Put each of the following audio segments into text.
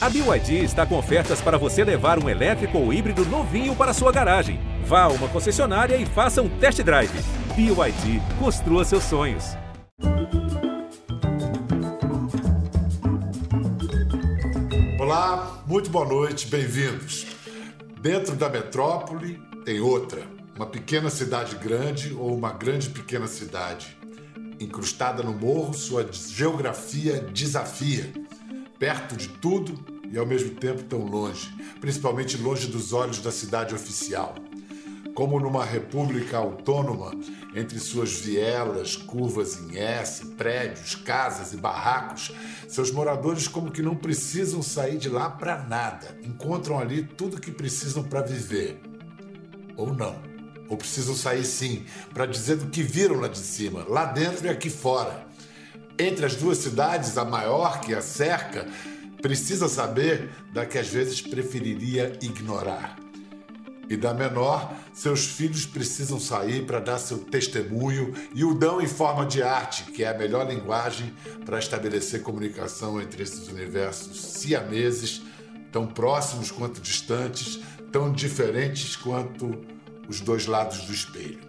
A BYD está com ofertas para você levar um elétrico ou híbrido novinho para sua garagem. Vá a uma concessionária e faça um test drive. BYD, construa seus sonhos. Olá, muito boa noite, bem-vindos. Dentro da metrópole tem outra, uma pequena cidade grande ou uma grande pequena cidade. Incrustada no morro, sua geografia desafia perto de tudo e ao mesmo tempo tão longe, principalmente longe dos olhos da cidade oficial. Como numa república autônoma, entre suas vielas, curvas em S, prédios, casas e barracos, seus moradores como que não precisam sair de lá para nada. Encontram ali tudo que precisam para viver. Ou não. Ou precisam sair sim, para dizer do que viram lá de cima, lá dentro e aqui fora entre as duas cidades, a maior que a cerca, precisa saber da que às vezes preferiria ignorar. E da menor, seus filhos precisam sair para dar seu testemunho e o dão em forma de arte, que é a melhor linguagem para estabelecer comunicação entre esses universos siameses, tão próximos quanto distantes, tão diferentes quanto os dois lados do espelho.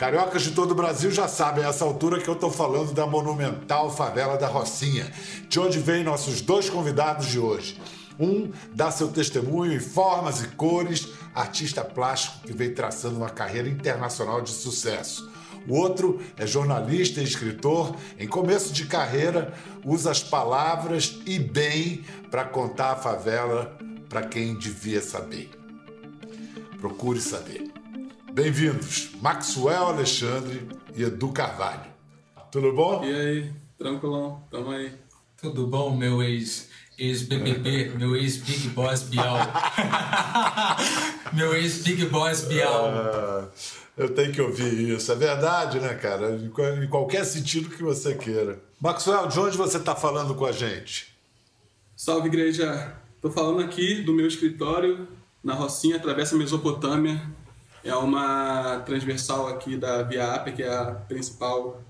Cariocas de todo o Brasil já sabem a essa altura que eu estou falando da monumental favela da Rocinha, de onde vêm nossos dois convidados de hoje. Um dá seu testemunho em formas e cores, artista plástico que vem traçando uma carreira internacional de sucesso. O outro é jornalista e escritor, em começo de carreira, usa as palavras e bem para contar a favela para quem devia saber. Procure saber. Bem-vindos, Maxwell Alexandre e Edu Carvalho. Tudo bom? E aí, tranquilão, tamo aí. Tudo bom, meu ex, ex-BBB, meu ex-Big Boss Bial. meu ex-Big Boss Bial. Ah, eu tenho que ouvir isso, é verdade, né, cara? Em qualquer sentido que você queira. Maxwell, de onde você está falando com a gente? Salve, igreja. Tô falando aqui do meu escritório, na Rocinha, atravessa a Mesopotâmia, é uma transversal aqui da Via Ápia, que é a principal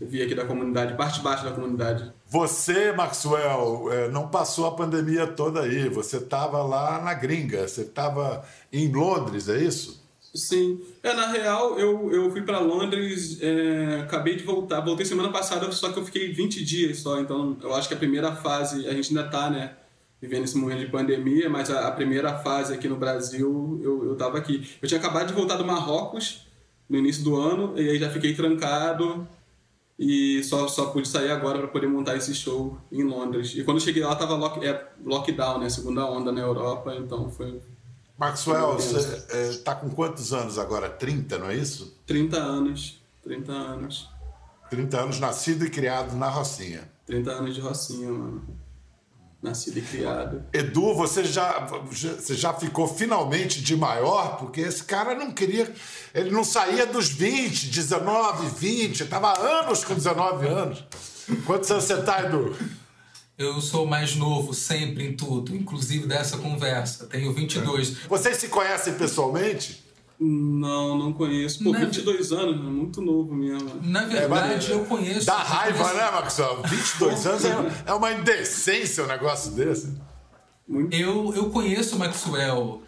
via aqui da comunidade, parte baixa da comunidade. Você, Maxwell, é, não passou a pandemia toda aí. Você estava lá na gringa, você estava em Londres, é isso? Sim. É, na real, eu, eu fui para Londres, é, acabei de voltar. Voltei semana passada, só que eu fiquei 20 dias só. Então, eu acho que a primeira fase, a gente ainda está, né? Vivendo esse momento de pandemia, mas a, a, primeira fase aqui no Brasil eu estava aqui. Eu tinha acabado de voltar do Marrocos no início do ano, e aí já fiquei trancado e só, só pude sair agora para poder montar esse show em Londres. E quando cheguei lá tava lock, é, lockdown, né? Segunda onda na Europa, então foi. Maxwell, você está é, com quantos anos agora? 30, não é isso? 30 anos. 30 anos. 30 anos nascido e criado na Rocinha. 30 anos de Rocinha, mano nascido e criado. Edu, você já, você já ficou finalmente de maior, porque esse cara não queria. Ele não saía dos 20, 19, 20, estava anos com 19 anos. Quantos anos você está, Edu? Eu sou mais novo sempre em tudo, inclusive dessa conversa. Tenho 22. Vocês se conhecem pessoalmente? Não, não conheço. Pô, Na... 22 anos, é muito novo mesmo. Na verdade, é, eu conheço. Dá raiva, conheço... né, Maxwell? 22 anos é, é uma indecência um negócio desse. Eu, eu conheço o Maxwell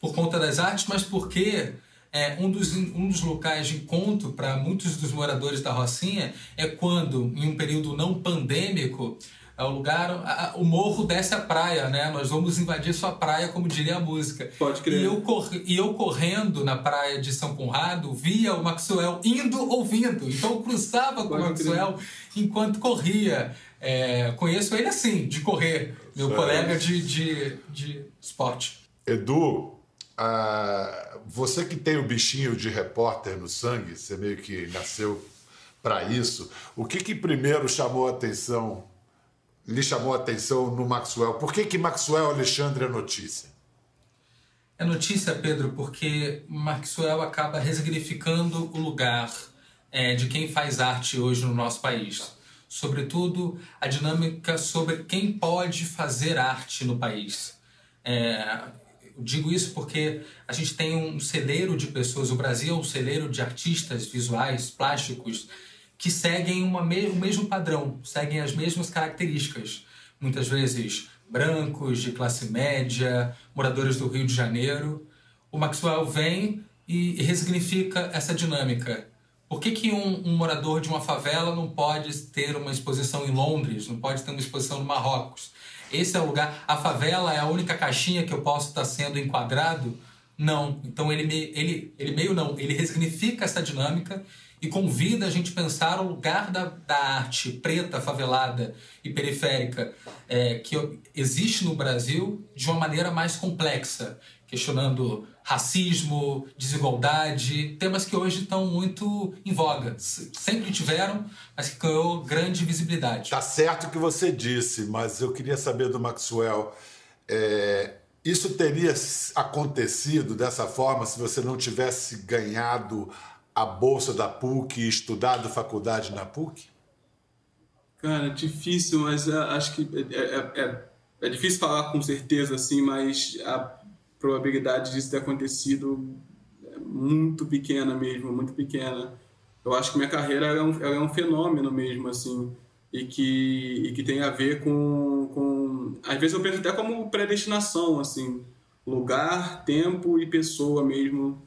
por conta das artes, mas porque é, um, dos, um dos locais de encontro para muitos dos moradores da Rocinha é quando, em um período não pandêmico, é o lugar, a, o morro desce a praia, né? Nós vamos invadir sua praia, como diria a música. Pode crer. E eu, cor, e eu correndo na praia de São Conrado, via o Maxwell indo ou vindo. Então eu cruzava com o Maxwell crer. enquanto corria. É, conheço ele assim, de correr, meu certo. colega de, de, de esporte. Edu, uh, você que tem o bichinho de repórter no sangue, você meio que nasceu para isso, o que, que primeiro chamou a atenção lhe chamou a atenção no Maxwell? Por que, que Maxwell Alexandre é notícia? É notícia, Pedro, porque Maxwell acaba resignificando o lugar é, de quem faz arte hoje no nosso país. Sobretudo a dinâmica sobre quem pode fazer arte no país. É, digo isso porque a gente tem um celeiro de pessoas, o Brasil é um celeiro de artistas visuais, plásticos, que seguem uma me o mesmo padrão, seguem as mesmas características. Muitas vezes brancos, de classe média, moradores do Rio de Janeiro. O Maxwell vem e, e ressignifica essa dinâmica. Por que, que um, um, morador de uma favela não pode ter uma exposição em Londres, não pode ter uma exposição no Marrocos? Esse é o lugar. A favela é a única caixinha que eu posso estar sendo enquadrado? Não. Então ele, ele, ele meio não, ele ressignifica essa dinâmica e convida a gente a pensar o lugar da, da arte preta, favelada e periférica é, que existe no Brasil de uma maneira mais complexa, questionando racismo, desigualdade, temas que hoje estão muito em voga. Sempre tiveram, mas que ganhou grande visibilidade. Tá certo o que você disse, mas eu queria saber do Maxwell. É, isso teria acontecido dessa forma se você não tivesse ganhado a bolsa da PUC e estudado faculdade na PUC? Cara, difícil, mas é, acho que é, é, é, é, difícil falar com certeza, assim, mas a probabilidade disso ter acontecido é muito pequena mesmo, muito pequena. Eu acho que minha carreira é um, é um fenômeno mesmo, assim, e que, e que tem a ver com, com... Às vezes eu penso até como predestinação, assim, lugar, tempo e pessoa mesmo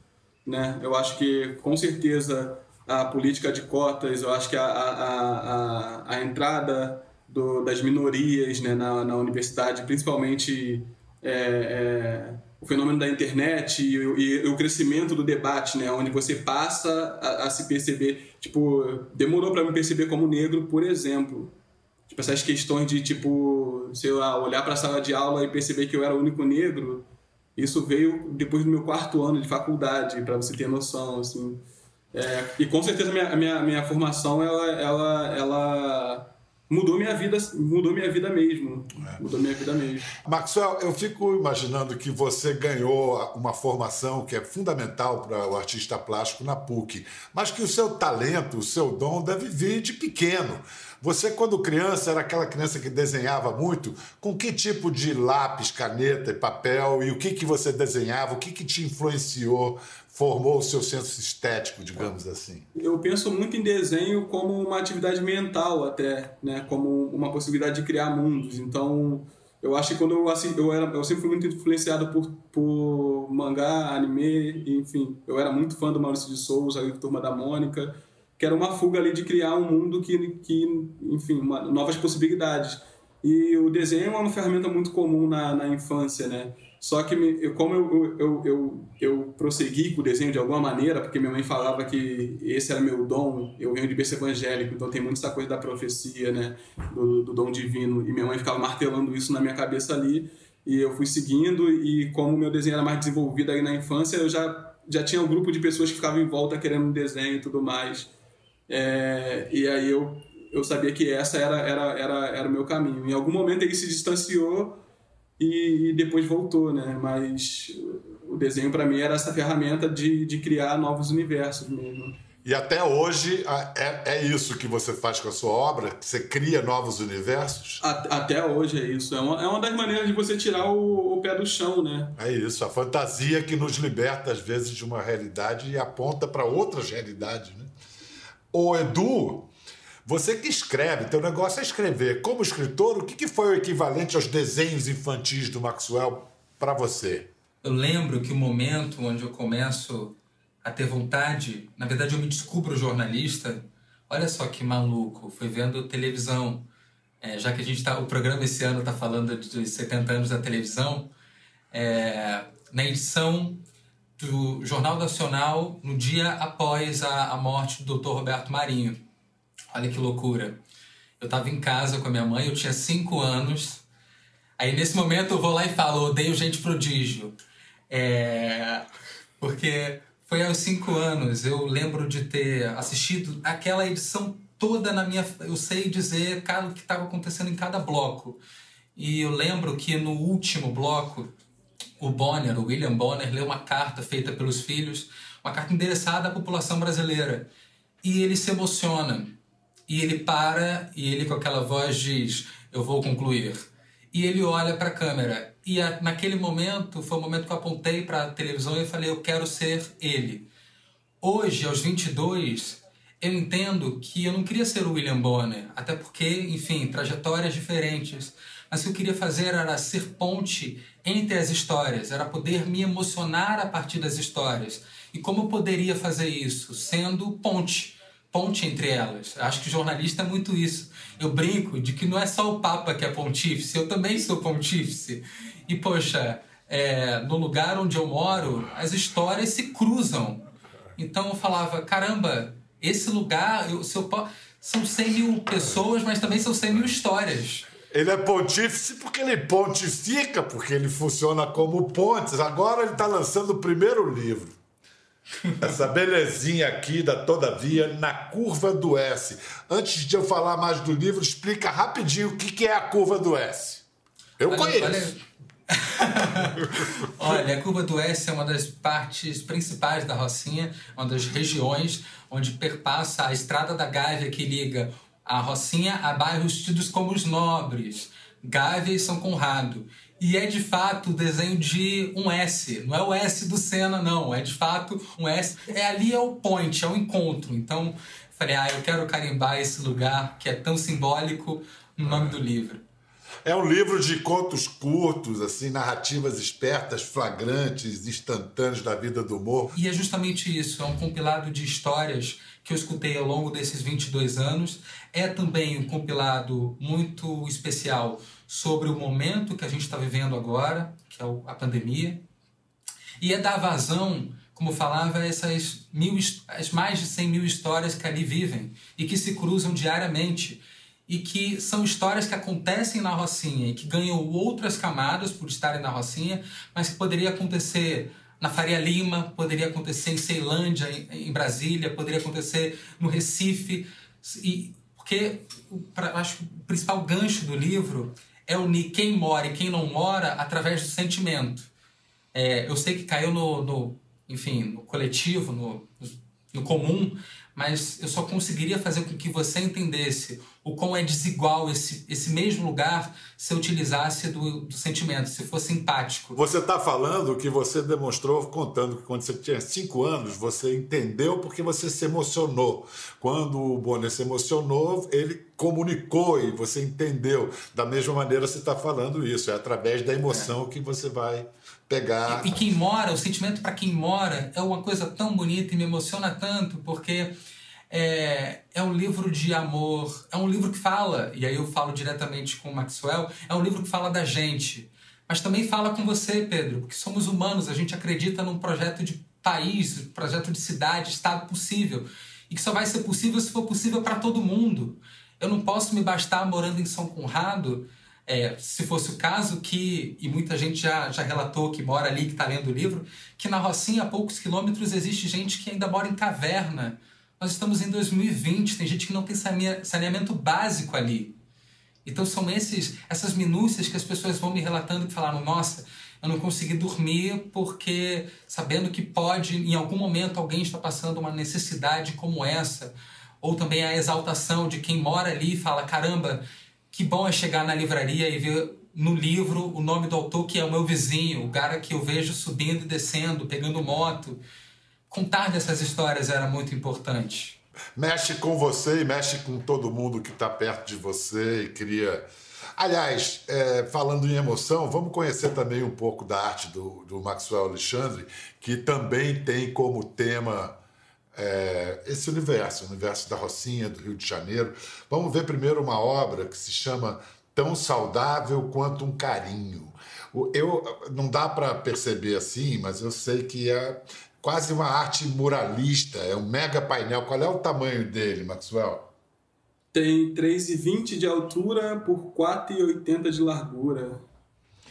né? Eu acho que, com certeza, a política de cotas, eu acho que a, a, a, a entrada do, das minorias né, na, na universidade, principalmente é, é, o fenômeno da internet e, e, e, o crescimento do debate, né, onde você passa a, a se perceber. Tipo, demorou para me perceber como negro, por exemplo. Tipo, essas questões de, tipo, sei lá, olhar para a sala de aula e perceber que eu era o único negro isso veio depois do meu quarto ano de faculdade, para você ter noção, assim. É, e com certeza a minha, minha, minha formação, ela, ela, ela mudou minha vida, mudou minha vida mesmo. É. Mudou minha vida mesmo. Maxwell, eu fico imaginando que você ganhou uma formação que é fundamental para o artista plástico na PUC, mas que o seu talento, o seu dom deve vir de pequeno. Você, quando criança, era aquela criança que desenhava muito? Com que tipo de lápis, caneta e papel? E o que, que você desenhava? O que, que te influenciou, formou o seu senso estético, digamos assim? Eu penso muito em desenho como uma atividade mental, até, né? como uma possibilidade de criar mundos. Então, eu acho que quando eu, assim, eu, era, eu sempre fui muito influenciado por, por mangá, anime, enfim. Eu era muito fã do Maurício de Souza, Turma da Mônica que era uma fuga ali de criar um mundo que, que enfim, uma, novas possibilidades. E o desenho é uma ferramenta muito comum na, na infância, né? Só que me, eu, como eu, eu, eu, eu prossegui com o desenho de alguma maneira, porque minha mãe falava que esse era meu dom, eu venho de berço evangélico, então tem muito essa coisa da profecia, né? Do, do dom divino. E minha mãe ficava martelando isso na minha cabeça ali, e eu fui seguindo, e como meu desenho era mais desenvolvido aí na infância, eu já, já tinha um grupo de pessoas que ficavam em volta querendo um desenho e tudo mais. É, e aí eu, eu sabia que essa era, era, era, era o meu caminho. Em algum momento ele se distanciou e, e depois voltou, né? Mas o desenho para mim era essa ferramenta de, de criar novos universos mesmo. E até hoje é, é isso que você faz com a sua obra? Você cria novos universos? Até hoje é isso. É uma, é uma das maneiras de você tirar o, o, pé do chão, né? É isso. A fantasia que nos liberta, às vezes, de uma realidade e aponta para outras realidades, né? Ô Edu, você que escreve, teu negócio é escrever. Como escritor, o que, que foi o equivalente aos desenhos infantis do Maxwell para você? Eu lembro que o momento onde eu começo a ter vontade, na verdade eu me descubro jornalista. Olha só que maluco, foi vendo televisão. É, já que a gente tá, o programa esse ano está falando dos 70 anos da televisão, é, na edição do Jornal Nacional no dia após a, a morte do Dr. Roberto Marinho. Olha que loucura. Eu estava em casa com a minha mãe, eu tinha cinco anos. Aí nesse momento eu vou lá e falo, odeio gente prodígio. É... Porque foi aos cinco anos, eu lembro de ter assistido aquela edição toda na minha. Eu sei dizer o que estava acontecendo em cada bloco. E eu lembro que no último bloco o Bonner, o William Bonner, leu uma carta feita pelos filhos, uma carta endereçada à população brasileira. E ele se emociona. E ele para e ele, com aquela voz, diz: Eu vou concluir. E ele olha para a câmera. E a, naquele momento, foi o momento que eu apontei para a televisão e falei: Eu quero ser ele. Hoje, aos 22, eu entendo que eu não queria ser o William Bonner, até porque, enfim, trajetórias diferentes. Mas o que eu queria fazer era ser ponte entre as histórias, era poder me emocionar a partir das histórias. E como eu poderia fazer isso? Sendo ponte, ponte entre elas. Acho que jornalista é muito isso. Eu brinco de que não é só o Papa que é pontífice, eu também sou pontífice. E, poxa, é, no lugar onde eu moro, as histórias se cruzam. Então eu falava, caramba, esse lugar, eu, se eu, são 100 mil pessoas, mas também são 100 mil histórias. Ele é pontífice porque ele pontifica, porque ele funciona como pontes. Agora ele está lançando o primeiro livro. Essa belezinha aqui da Todavia na curva do S. Antes de eu falar mais do livro, explica rapidinho o que é a curva do S. Eu olha, conheço. Olha... Olha, a curva do S é uma das partes principais da Rocinha, uma das regiões onde perpassa a Estrada da Gávea que liga a Rocinha a bairros tidos como os nobres, Gávea e São Conrado. E é de fato o desenho de um S. Não é o S do Senna, não. É de fato um S. É ali é o point, é o encontro. Então, falei, ah, eu quero carimbar esse lugar que é tão simbólico no nome do livro. É um livro de contos curtos, assim, narrativas espertas, flagrantes, instantâneas da vida do morro. E é justamente isso, é um compilado de histórias que eu escutei ao longo desses 22 anos. É também um compilado muito especial sobre o momento que a gente está vivendo agora, que é a pandemia. E é dar vazão, como falava, essas mil, as mais de 100 mil histórias que ali vivem e que se cruzam diariamente e que são histórias que acontecem na Rocinha e que ganham outras camadas por estarem na Rocinha, mas que poderia acontecer na Faria Lima, poderia acontecer em Ceilândia, em Brasília, poderia acontecer no Recife, e porque pra, acho que o principal gancho do livro é unir quem mora e quem não mora através do sentimento. É, eu sei que caiu no, no, enfim, no coletivo, no, no comum, mas eu só conseguiria fazer com que você entendesse o quão é desigual esse, esse mesmo lugar se utilizasse do, do sentimento, se fosse empático. Você está falando que você demonstrou contando que quando você tinha cinco anos, você entendeu porque você se emocionou. Quando o Bonner se emocionou, ele comunicou e você entendeu. Da mesma maneira você está falando isso, é através da emoção é. que você vai pegar. E, e quem mora, o sentimento para quem mora é uma coisa tão bonita e me emociona tanto, porque é, é um livro de amor, é um livro que fala, e aí eu falo diretamente com o Maxwell, é um livro que fala da gente, mas também fala com você, Pedro, porque somos humanos, a gente acredita num projeto de país, projeto de cidade, estado possível, e que só vai ser possível se for possível para todo mundo. Eu não posso me bastar morando em São Conrado é, se fosse o caso, que, e muita gente já, já relatou que mora ali, que está lendo o livro, que na Rocinha, a poucos quilômetros, existe gente que ainda mora em caverna. Nós estamos em 2020, tem gente que não tem saneamento básico ali. Então são esses, essas minúcias que as pessoas vão me relatando que falaram, nossa, eu não consegui dormir porque sabendo que pode, em algum momento, alguém está passando uma necessidade como essa. Ou também a exaltação de quem mora ali e fala, caramba, que bom é chegar na livraria e ver no livro o nome do autor que é o meu vizinho, o cara que eu vejo subindo e descendo, pegando moto. Contar dessas histórias era muito importante. Mexe com você e mexe com todo mundo que está perto de você e cria. Aliás, é, falando em emoção, vamos conhecer também um pouco da arte do, do Maxwell Alexandre, que também tem como tema é, esse universo, o universo da Rocinha, do Rio de Janeiro. Vamos ver primeiro uma obra que se chama Tão Saudável Quanto um Carinho. Eu, não dá para perceber assim, mas eu sei que é quase uma arte muralista, é um mega painel. Qual é o tamanho dele, Maxwell? Tem 3,20 de altura por 4,80 de largura.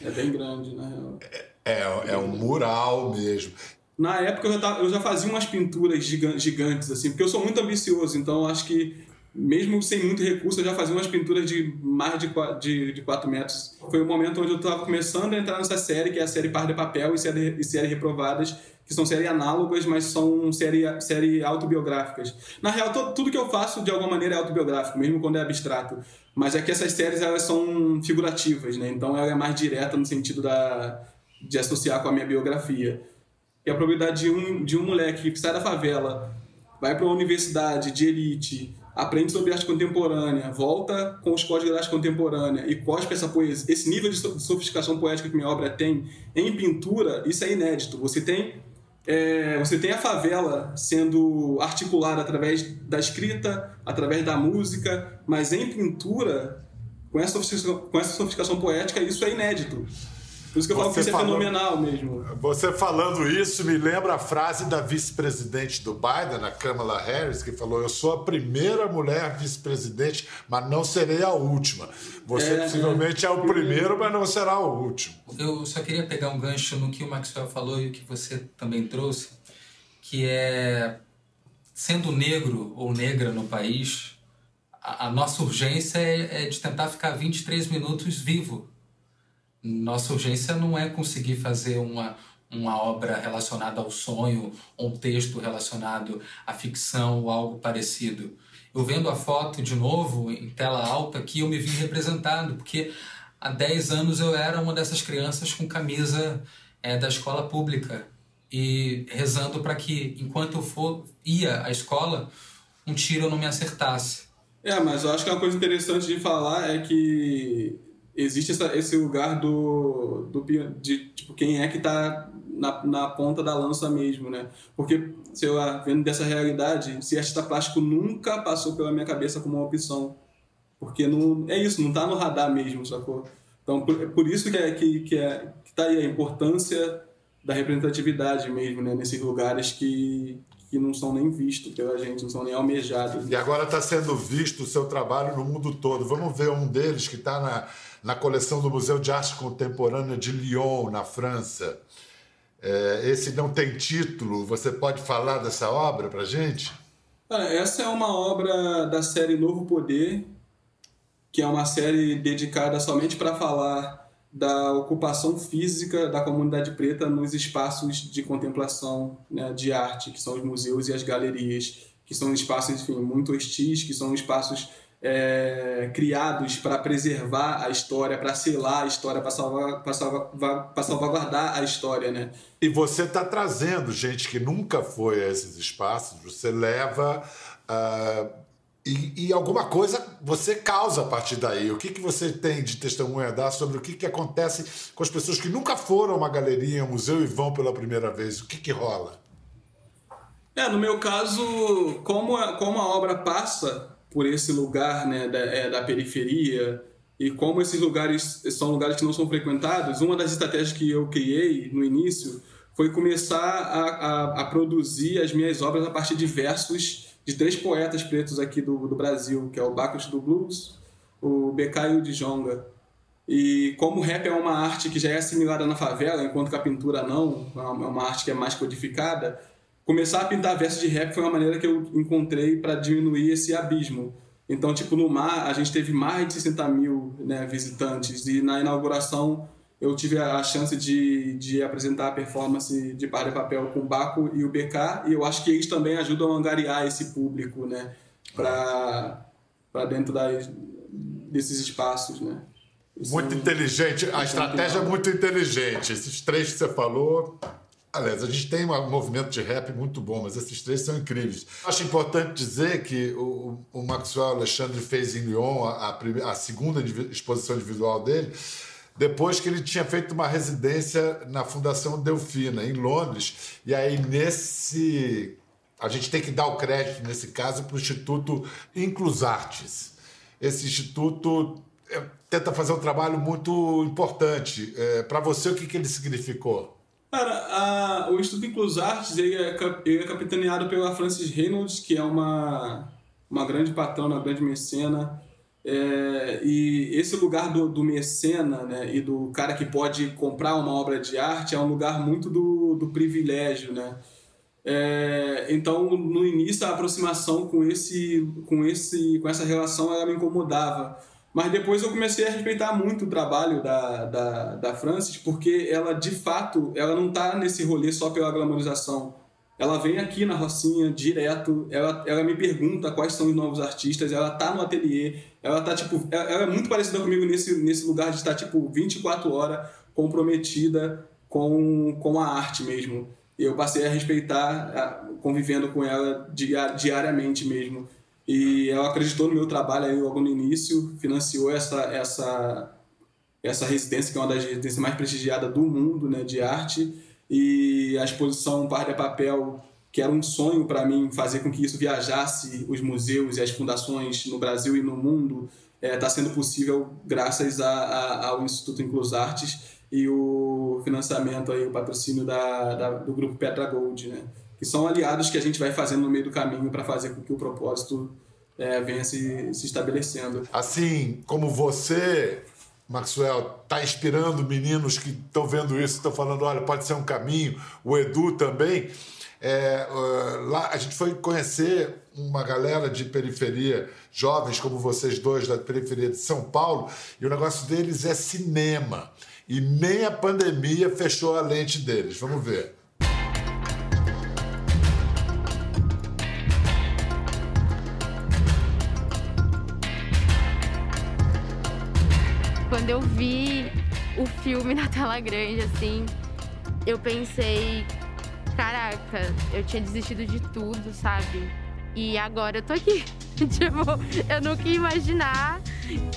É bem grande, na real. É, é, é um mural mesmo. Na época eu já, tava, eu já fazia umas pinturas gigantes, assim, porque eu sou muito ambicioso, então acho que mesmo sem muito recurso, eu já fazia umas pinturas de mais de 4, de, de 4 metros. Foi o momento onde eu estava começando a entrar nessa série, que é a série Par de Papel e série, e série Reprovadas, que são séries análogas, mas são série, série autobiográficas. Na real, to, tudo que eu faço, de alguma maneira, é autobiográfico, mesmo quando é abstrato. Mas é que essas séries, elas são figurativas, né? Então ela é mais direta no sentido da, de associar com a minha biografia. E a probabilidade de um, de um moleque que sai da favela, vai para uma universidade de elite, aprende sobre arte contemporânea, volta com os códigos da arte contemporânea e cospe essa poesia, esse nível de sofisticação poética que minha obra tem em pintura, isso é inédito. Você tem é, você tem a favela sendo articulada através da escrita, através da música, mas em pintura, com essa sofisticação, com essa sofisticação poética, isso é inédito. Por isso que eu falo que isso é fenomenal mesmo. Você falando isso me lembra a frase da vice-presidente do Biden, a Kamala Harris, que falou: Eu sou a primeira mulher vice-presidente, mas não serei a última. Você é, possivelmente é, é o primeiro, mas não será o último. Eu só queria pegar um gancho no que o Maxwell falou e o que você também trouxe, que é sendo negro ou negra no país, a, a nossa urgência é, é de tentar ficar 23 minutos vivo nossa urgência não é conseguir fazer uma, uma obra relacionada ao sonho, ou um texto relacionado à ficção ou algo parecido. Eu vendo a foto de novo em tela alta aqui, eu me vi representado, porque há 10 anos eu era uma dessas crianças com camisa é, da escola pública e rezando para que, enquanto eu for, ia à escola, um tiro não me acertasse. É, mas eu acho que uma coisa interessante de falar é que existe essa, esse lugar do, do de tipo quem é que está na, na ponta da lança mesmo, né? Porque, sei lá, vendo dessa realidade, se artista plástico nunca passou pela minha cabeça como uma opção. Porque não, é isso, não está no radar mesmo, sacou? Então, por, é por isso que, é, que, que, é, que tá aí a importância da representatividade mesmo, né? Nesses lugares que, que não são nem vistos pela gente, não são nem almejados. E agora está sendo visto o seu trabalho no mundo todo. Vamos ver um deles que está na na coleção do Museu de Arte Contemporânea de Lyon, na França. É, esse não tem título, você pode falar dessa obra para gente? essa é uma obra da série Novo Poder, que é uma série dedicada somente para falar da ocupação física da comunidade preta nos espaços de contemplação né, de arte, que são os museus e as galerias, que são espaços enfim, muito hostis, que são espaços é, criados para preservar a história, para selar a história, para salvar, salvar, salvaguardar a história, né? E você está trazendo gente que nunca foi a esses espaços, você leva uh, e, e, alguma coisa você causa a partir daí. O que, que você tem de testemunha a dar sobre o que, que acontece com as pessoas que nunca foram a uma galeria, um museu e vão pela primeira vez? O que, que rola? É, no meu caso, como a, como a obra passa por esse lugar né, da, é, da periferia e como esses lugares são lugares que não são frequentados, uma das estratégias que eu criei no início foi começar a, a, a produzir as minhas obras a partir de versos de três poetas pretos aqui do, do Brasil, que é o Bacchus do Blues, o BK e o Djonga. E como o rap é uma arte que já é assimilada na favela, enquanto que a pintura não, é uma é arte que é mais codificada, começar a pintar versos de rap foi uma maneira que eu encontrei para diminuir esse abismo. Então, tipo, no mar, a gente teve mais de 60 mil né, visitantes e na inauguração eu tive a chance de, de apresentar a performance de Par de Papel com o Baco e o BK e eu acho que eles também ajudam a angariar esse público, né, para dentro das, desses espaços, né. Muito inteligente, a estratégia é muito inteligente. Esses três que você falou, Aliás, a gente tem um movimento de rap muito bom, mas esses três são incríveis. Acho importante dizer que o, o Maxwell Alexandre fez em Lyon a, a, a segunda exposição individual dele, depois que ele tinha feito uma residência na Fundação Delfina, em Londres. E aí, nesse. A gente tem que dar o crédito, nesse caso, para o Instituto Inclusartes. Esse instituto é, tenta fazer um trabalho muito importante. É, para você, o que, que ele significou? Cara, a, o Instituto Inclus Artes ele é, ele é capitaneado pela Frances Reynolds, que é uma, uma grande patrona, uma grande mecena. É, e esse lugar do, do mecena né, e do cara que pode comprar uma obra de arte é um lugar muito do, do privilégio. Né? É, então, no início, a aproximação com, esse, com, esse, com essa relação ela me incomodava mas depois eu comecei a respeitar muito o trabalho da, da, da Francis, porque ela, de fato, ela não está nesse rolê só pela glamorização. Ela vem aqui na Rocinha direto, ela, ela me pergunta quais são os novos artistas, ela tá no ateliê, ela tá tipo, ela, ela é muito parecida comigo nesse, nesse lugar de estar tipo 24 horas comprometida com, com a arte mesmo. eu passei a respeitar, convivendo com ela diariamente mesmo. E ela acreditou no meu trabalho aí logo no início, financiou essa, essa, essa residência, que é uma das residências mais prestigiadas do mundo né, de arte. E a exposição Par de Papel, que era um sonho para mim fazer com que isso viajasse os museus e as fundações no Brasil e no mundo, está é, tá sendo possível graças a, a, ao Instituto Inclus Artes e o financiamento, aí, o patrocínio da, da, do grupo Petra Gold, né? Que são aliados que a gente vai fazendo no meio do caminho para fazer com que o propósito é, venha se, se estabelecendo. Assim como você, Maxwell, está inspirando meninos que estão vendo isso, estão falando, olha, pode ser um caminho, o Edu também. É, uh, lá a gente foi conhecer uma galera de periferia, jovens como vocês dois da periferia de São Paulo, e o negócio deles é cinema. E nem a pandemia fechou a lente deles. Vamos ver. Vi o filme na tela grande, assim, eu pensei, caraca, eu tinha desistido de tudo, sabe? E agora eu tô aqui. tipo, eu nunca ia imaginar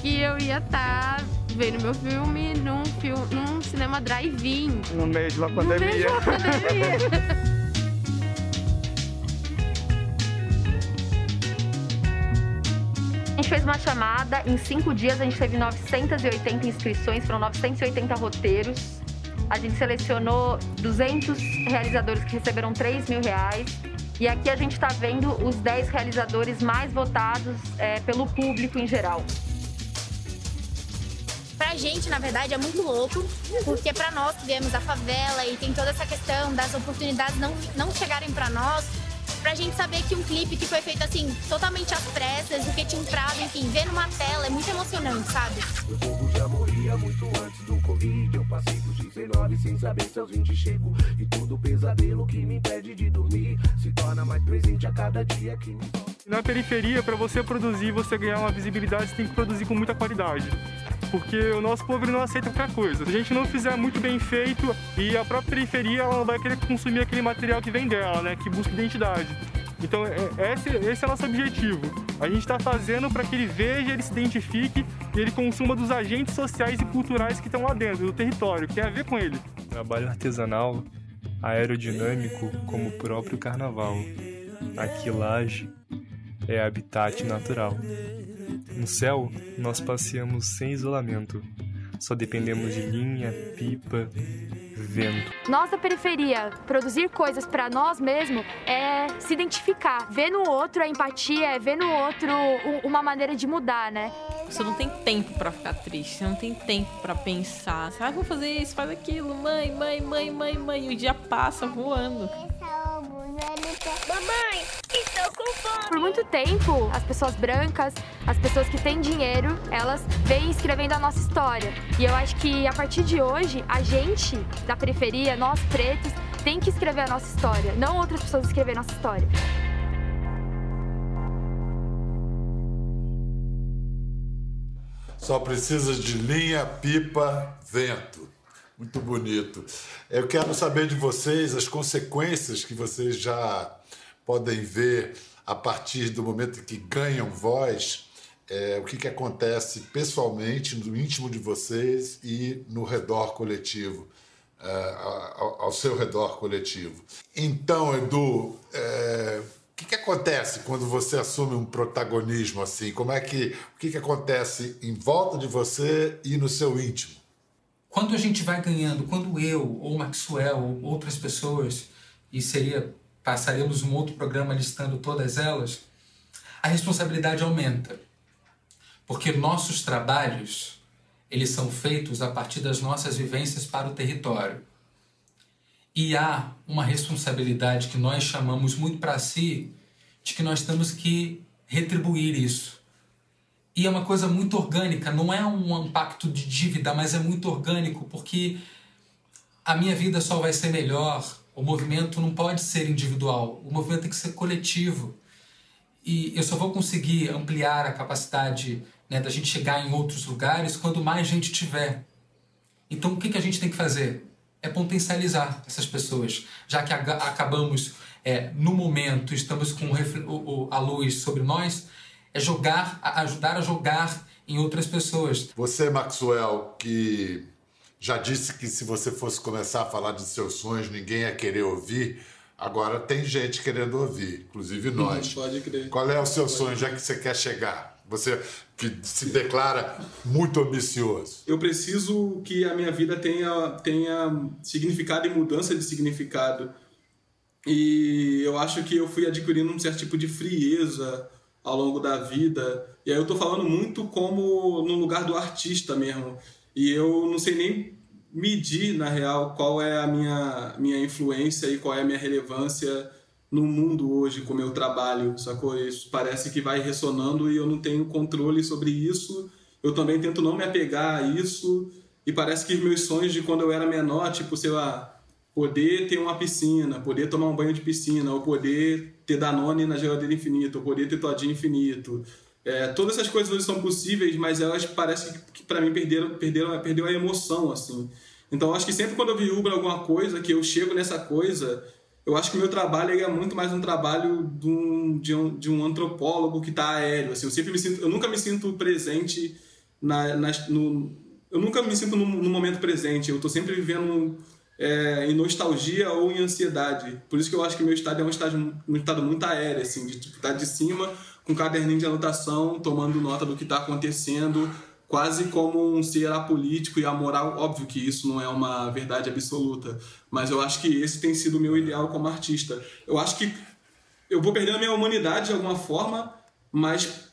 que eu ia estar tá vendo meu filme num, filme, num cinema drive-in. No meio de uma pandemia. No meio de uma pandemia. gente fez uma chamada, em cinco dias a gente teve 980 inscrições, foram 980 roteiros. A gente selecionou 200 realizadores que receberam 3 mil reais. E aqui a gente está vendo os 10 realizadores mais votados é, pelo público em geral. Pra gente, na verdade, é muito louco, porque para nós que viemos da favela e tem toda essa questão das oportunidades não, não chegarem para nós, pra gente saber que um clipe que foi feito assim, totalmente às pressas, do que tinha um prazo, enfim, ver numa tela é muito emocionante, sabe? O povo já morria muito antes do Covid. Eu passei dos 19 sem saber se aos 20 chego. E todo pesadelo que me impede de dormir se torna mais presente a cada dia que me Na periferia, para você produzir, você ganhar uma visibilidade, você tem que produzir com muita qualidade porque o nosso povo não aceita qualquer coisa. Se a gente não fizer muito bem feito e a própria periferia ela vai querer consumir aquele material que vem dela, né, que busca identidade. Então, é, esse, esse é o nosso objetivo. A gente está fazendo para que ele veja, ele se identifique e ele consuma dos agentes sociais e culturais que estão lá dentro, do território, que tem a ver com ele. Trabalho artesanal, aerodinâmico, como o próprio carnaval. A quilagem é habitat natural. No céu, nós passeamos sem isolamento. Só dependemos de linha, pipa, vento. Nossa periferia, produzir coisas para nós mesmos é se identificar. Ver no outro a empatia, é ver no outro uma maneira de mudar, né? Você não tem tempo para ficar triste, você não tem tempo para pensar. Você ah, vou fazer isso, faz aquilo, mãe, mãe, mãe, mãe, mãe. E o dia passa voando. Mamãe, com fome. Por muito tempo, as pessoas brancas, as pessoas que têm dinheiro, elas vêm escrevendo a nossa história. E eu acho que a partir de hoje, a gente da periferia, nós pretos, tem que escrever a nossa história, não outras pessoas escrever nossa história. Só precisa de linha, pipa, vento. Muito bonito. Eu quero saber de vocês as consequências que vocês já podem ver a partir do momento que ganham voz, é, o que, que acontece pessoalmente, no íntimo de vocês e no redor coletivo, é, ao, ao, seu redor coletivo. Então, Edu, é, o que, que acontece quando você assume um protagonismo assim? Como é que o que, que acontece em volta de você e no seu íntimo? Quando a gente vai ganhando, quando eu ou Maxwell ou outras pessoas e seria passaremos um outro programa listando todas elas, a responsabilidade aumenta. Porque nossos trabalhos, eles são feitos a partir das nossas vivências para o território. E há uma responsabilidade que nós chamamos muito para si, de que nós temos que retribuir isso. E é uma coisa muito orgânica, não é um pacto de dívida, mas é muito orgânico, porque a minha vida só vai ser melhor o movimento não pode ser individual, o movimento tem que ser coletivo. E eu só vou conseguir ampliar a capacidade né, da gente chegar em outros lugares quando mais gente tiver. Então o que, que a gente tem que fazer? é potencializar essas pessoas, já que acabamos é, no momento estamos com a luz sobre nós, é jogar, ajudar a jogar em outras pessoas. Você, Maxwell, que já disse que se você fosse começar a falar de seus sonhos, ninguém ia querer ouvir. Agora tem gente querendo ouvir, inclusive nós. Pode crer. Qual é o seu sonho, já que você quer chegar? Você que se declara muito ambicioso. Eu preciso que a minha vida tenha, tenha significado e mudança de significado. E eu acho que eu fui adquirindo um certo tipo de frieza ao longo da vida. E aí eu tô falando muito como no lugar do artista mesmo. E eu não sei nem medir, na real, qual é a minha, minha influência e qual é a minha relevância no mundo hoje com o meu trabalho, sacou? Isso parece que vai ressonando e eu não tenho controle sobre isso. Eu também tento não me apegar a isso. E parece que meus sonhos de quando eu era menor, tipo, sei lá, poder ter uma piscina, poder tomar um banho de piscina, ou poder ter Danone na geladeira infinita, ou poder ter todinho infinito. É, todas essas coisas hoje são possíveis, mas elas parecem que, que para mim perderam, perderam, perdeu a emoção, assim. Então, acho que sempre quando eu viúvo alguma coisa, que eu chego nessa coisa, eu acho que o meu trabalho é muito mais um trabalho de um, de um, de um antropólogo que está aéreo. Assim, eu sempre me sinto, eu nunca me sinto presente na, na no, eu nunca me sinto no, no momento presente. Eu estou sempre vivendo é, em nostalgia ou em ansiedade. Por isso que eu acho que meu estado é um estado, um estado muito aéreo, assim, de tipo, estar tá de cima com um caderninho de anotação, tomando nota do que está acontecendo, quase como um ser apolítico e amoral. Óbvio que isso não é uma verdade absoluta, mas eu acho que esse tem sido o meu ideal como artista. Eu acho que eu vou perdendo a minha humanidade de alguma forma, mas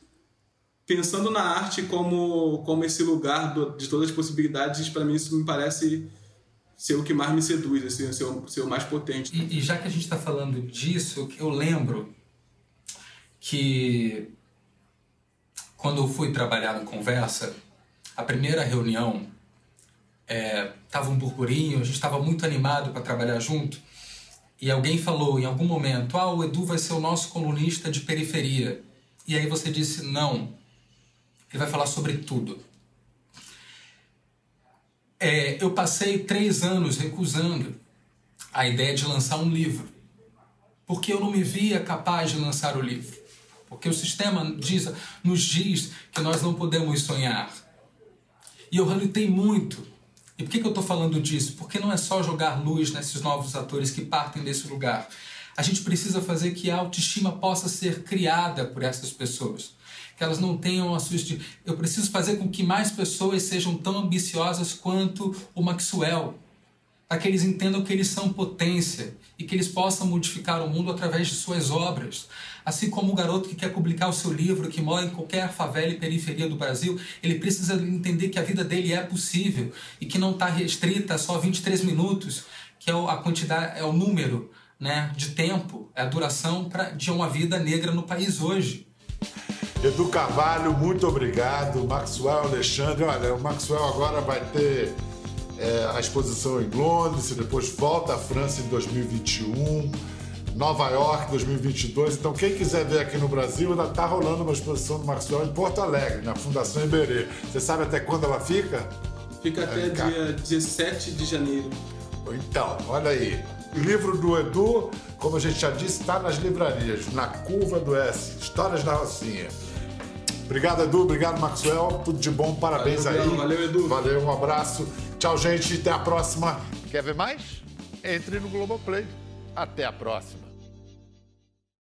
pensando na arte como, como esse lugar do, de todas as possibilidades, para mim isso me parece ser o que mais me seduz, assim, ser, o, ser o mais potente. E, e já que a gente está falando disso, eu lembro que quando eu fui trabalhar no Conversa, a primeira reunião estava é, um burburinho, a gente estava muito animado para trabalhar junto, e alguém falou em algum momento: Ah, o Edu vai ser o nosso colunista de periferia. E aí você disse: Não, ele vai falar sobre tudo. É, eu passei três anos recusando a ideia de lançar um livro, porque eu não me via capaz de lançar o livro. Porque o sistema diz, nos diz que nós não podemos sonhar. E eu relutei muito. E por que, que eu estou falando disso? Porque não é só jogar luz nesses novos atores que partem desse lugar. A gente precisa fazer que a autoestima possa ser criada por essas pessoas. Que elas não tenham a sua. Eu preciso fazer com que mais pessoas sejam tão ambiciosas quanto o Maxwell. Para que eles entendam que eles são potência e que eles possam modificar o mundo através de suas obras. Assim como o garoto que quer publicar o seu livro, que mora em qualquer favela e periferia do Brasil, ele precisa entender que a vida dele é possível e que não está restrita a só 23 minutos, que é a quantidade, é o número né, de tempo, é a duração pra, de uma vida negra no país hoje. Edu Carvalho, muito obrigado. Maxwell Alexandre, olha, o Maxwell agora vai ter é, a exposição em Londres e depois volta à França em 2021. Nova York 2022. Então, quem quiser ver aqui no Brasil, ainda está rolando uma exposição do Maxwell em Porto Alegre, na Fundação Iberê. Você sabe até quando ela fica? Fica até dia 17 de janeiro. Então, olha aí. Livro do Edu, como a gente já disse, está nas livrarias, na Curva do S, Histórias da Rocinha. Obrigado, Edu. Obrigado, Maxwell. Tudo de bom. Parabéns valeu, aí. Valeu, Edu. Valeu, um abraço. Tchau, gente. Até a próxima. Quer ver mais? Entre no Globoplay. Até a próxima.